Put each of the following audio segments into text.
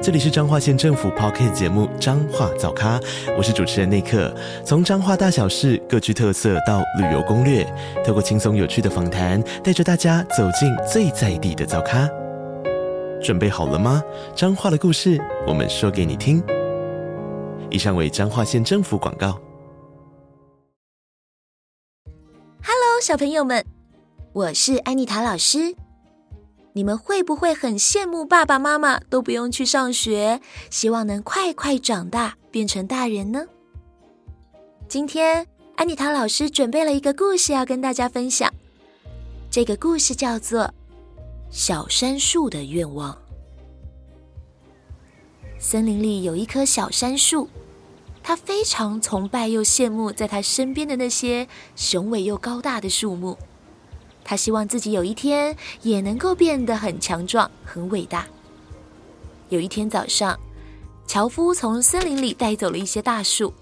这里是彰化县政府 Podcast 节目《彰化早咖》，我是主持人内克。从彰化大小事各具特色到旅游攻略，透过轻松有趣的访谈，带着大家走进最在地的早咖。准备好了吗？彰化的故事，我们说给你听。以上为彰化县政府广告。Hello，小朋友们，我是安妮塔老师。你们会不会很羡慕爸爸妈妈都不用去上学，希望能快快长大变成大人呢？今天安妮塔老师准备了一个故事要跟大家分享，这个故事叫做《小杉树的愿望》。森林里有一棵小杉树，它非常崇拜又羡慕在它身边的那些雄伟又高大的树木。他希望自己有一天也能够变得很强壮、很伟大。有一天早上，樵夫从森林里带走了一些大树。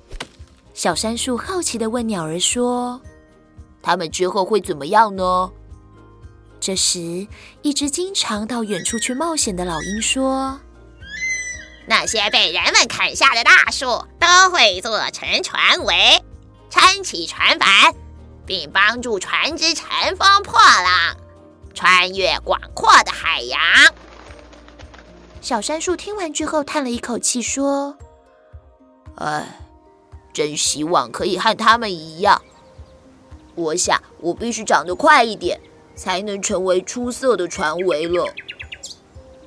小杉树好奇地问鸟儿说：“他们之后会怎么样呢？”这时，一只经常到远处去冒险的老鹰说：“那些被人们砍下的大树都会做成船桅，撑起船帆。”并帮助船只乘风破浪，穿越广阔的海洋。小杉树听完之后叹了一口气，说：“唉，真希望可以和他们一样。我想，我必须长得快一点，才能成为出色的船桅了。”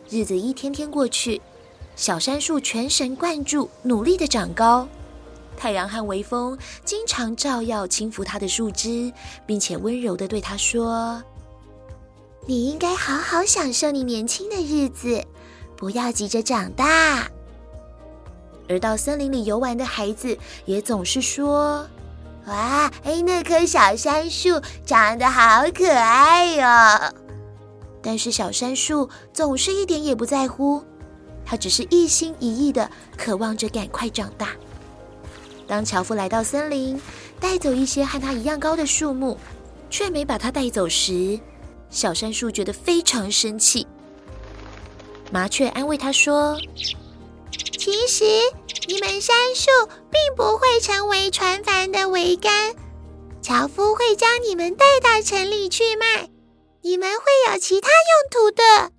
日子一天天过去，小杉树全神贯注，努力的长高。太阳和微风经常照耀，轻抚它的树枝，并且温柔的对它说：“你应该好好享受你年轻的日子，不要急着长大。”而到森林里游玩的孩子也总是说：“哇，哎，那棵小杉树长得好可爱哟！”但是小杉树总是一点也不在乎，它只是一心一意的渴望着赶快长大。当樵夫来到森林，带走一些和他一样高的树木，却没把他带走时，小杉树觉得非常生气。麻雀安慰他说：“其实你们杉树并不会成为船帆的桅杆，樵夫会将你们带到城里去卖，你们会有其他用途的。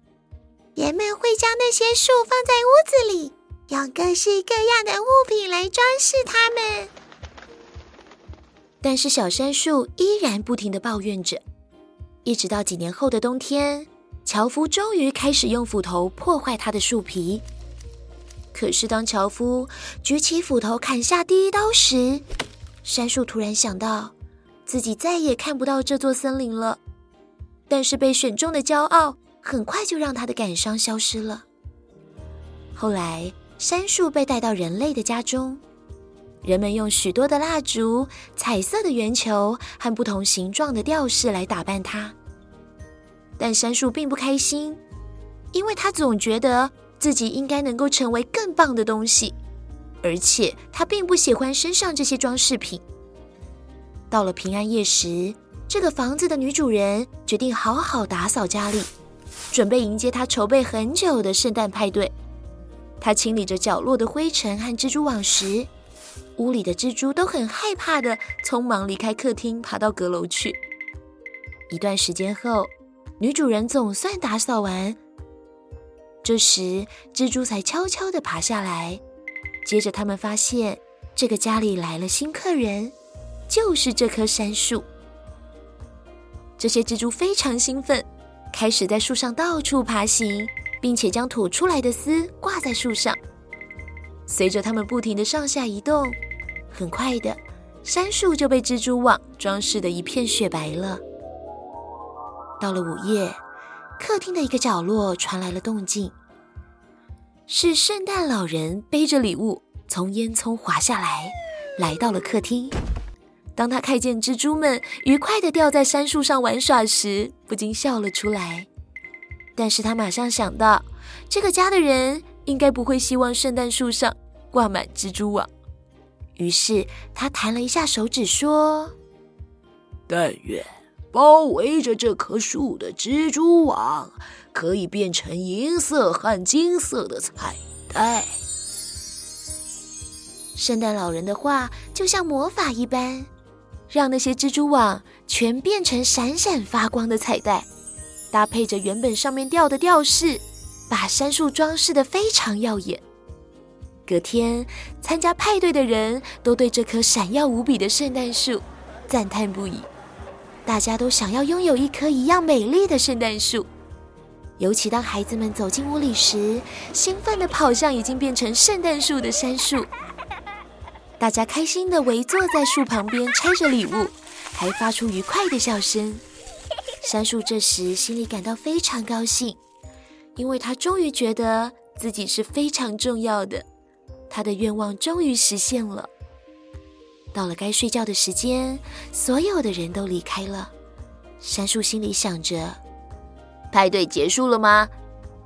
人们会将那些树放在屋子里。”用各式各样的物品来装饰它们，但是小杉树依然不停的抱怨着。一直到几年后的冬天，樵夫终于开始用斧头破坏它的树皮。可是当樵夫举起斧头砍下第一刀时，杉树突然想到自己再也看不到这座森林了。但是被选中的骄傲很快就让他的感伤消失了。后来。杉树被带到人类的家中，人们用许多的蜡烛、彩色的圆球和不同形状的吊饰来打扮它。但杉树并不开心，因为他总觉得自己应该能够成为更棒的东西，而且他并不喜欢身上这些装饰品。到了平安夜时，这个房子的女主人决定好好打扫家里，准备迎接她筹备很久的圣诞派对。他清理着角落的灰尘和蜘蛛网时，屋里的蜘蛛都很害怕的匆忙离开客厅，爬到阁楼去。一段时间后，女主人总算打扫完，这时蜘蛛才悄悄地爬下来。接着，他们发现这个家里来了新客人，就是这棵杉树。这些蜘蛛非常兴奋，开始在树上到处爬行。并且将吐出来的丝挂在树上，随着它们不停的上下移动，很快的，杉树就被蜘蛛网装饰的一片雪白了。到了午夜，客厅的一个角落传来了动静，是圣诞老人背着礼物从烟囱滑下来，来到了客厅。当他看见蜘蛛们愉快地吊在杉树上玩耍时，不禁笑了出来。但是他马上想到，这个家的人应该不会希望圣诞树上挂满蜘蛛网。于是他弹了一下手指，说：“但愿包围着这棵树的蜘蛛网可以变成银色和金色的彩带。”圣诞老人的话就像魔法一般，让那些蜘蛛网全变成闪闪发光的彩带，搭配着原本上面吊的吊饰，把杉树装饰得非常耀眼。隔天，参加派对的人都对这棵闪耀无比的圣诞树赞叹不已，大家都想要拥有一棵一样美丽的圣诞树。尤其当孩子们走进屋里时，兴奋地跑向已经变成圣诞树的杉树。大家开心地围坐在树旁边拆着礼物，还发出愉快的笑声。杉树这时心里感到非常高兴，因为他终于觉得自己是非常重要的，他的愿望终于实现了。到了该睡觉的时间，所有的人都离开了。杉树心里想着：派对结束了吗？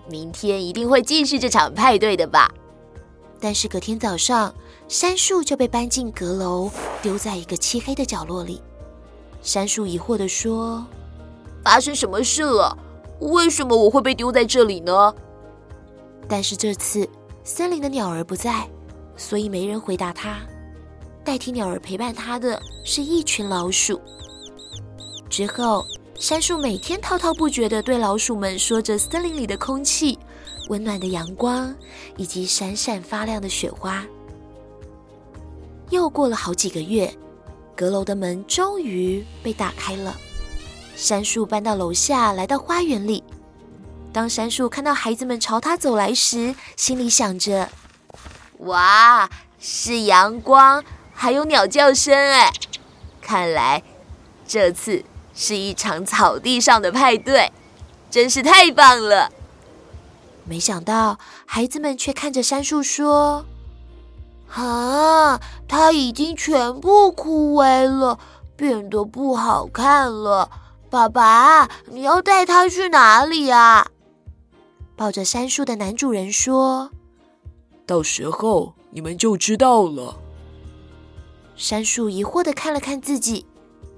明天一定会继续这场派对的吧。但是隔天早上，杉树就被搬进阁楼，丢在一个漆黑的角落里。杉树疑惑地说：“发生什么事了？为什么我会被丢在这里呢？”但是这次森林的鸟儿不在，所以没人回答他。代替鸟儿陪伴他的是一群老鼠。之后，杉树每天滔滔不绝地对老鼠们说着森林里的空气、温暖的阳光以及闪闪发亮的雪花。又过了好几个月，阁楼的门终于被打开了。杉树搬到楼下，来到花园里。当杉树看到孩子们朝他走来时，心里想着：“哇，是阳光，还有鸟叫声哎！看来这次是一场草地上的派对，真是太棒了。”没想到，孩子们却看着杉树说。啊，它已经全部枯萎了，变得不好看了。爸爸，你要带它去哪里呀？抱着杉树的男主人说：“到时候你们就知道了。”杉树疑惑的看了看自己，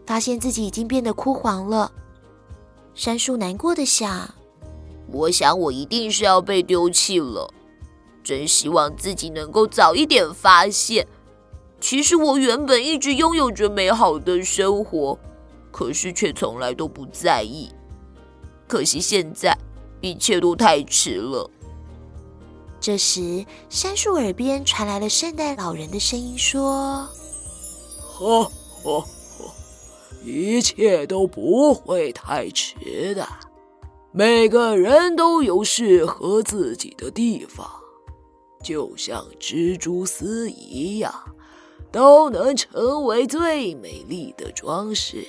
发现自己已经变得枯黄了。杉树难过的想：“我想我一定是要被丢弃了。”真希望自己能够早一点发现，其实我原本一直拥有着美好的生活，可是却从来都不在意。可惜现在一切都太迟了。这时，杉树耳边传来了圣诞老人的声音，说：“呵呵呵，一切都不会太迟的，每个人都有适合自己的地方。”就像蜘蛛丝一样，都能成为最美丽的装饰。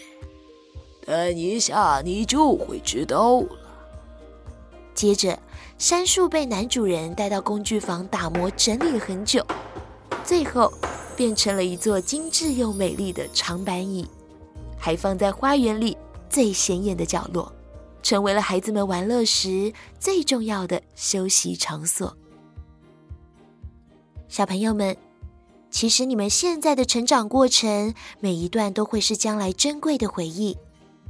等一下，你就会知道了。接着，杉树被男主人带到工具房打磨整理了很久，最后变成了一座精致又美丽的长板椅，还放在花园里最显眼的角落，成为了孩子们玩乐时最重要的休息场所。小朋友们，其实你们现在的成长过程，每一段都会是将来珍贵的回忆，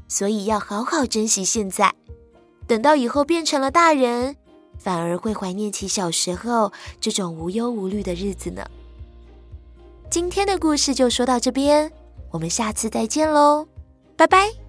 所以要好好珍惜现在。等到以后变成了大人，反而会怀念起小时候这种无忧无虑的日子呢。今天的故事就说到这边，我们下次再见喽，拜拜。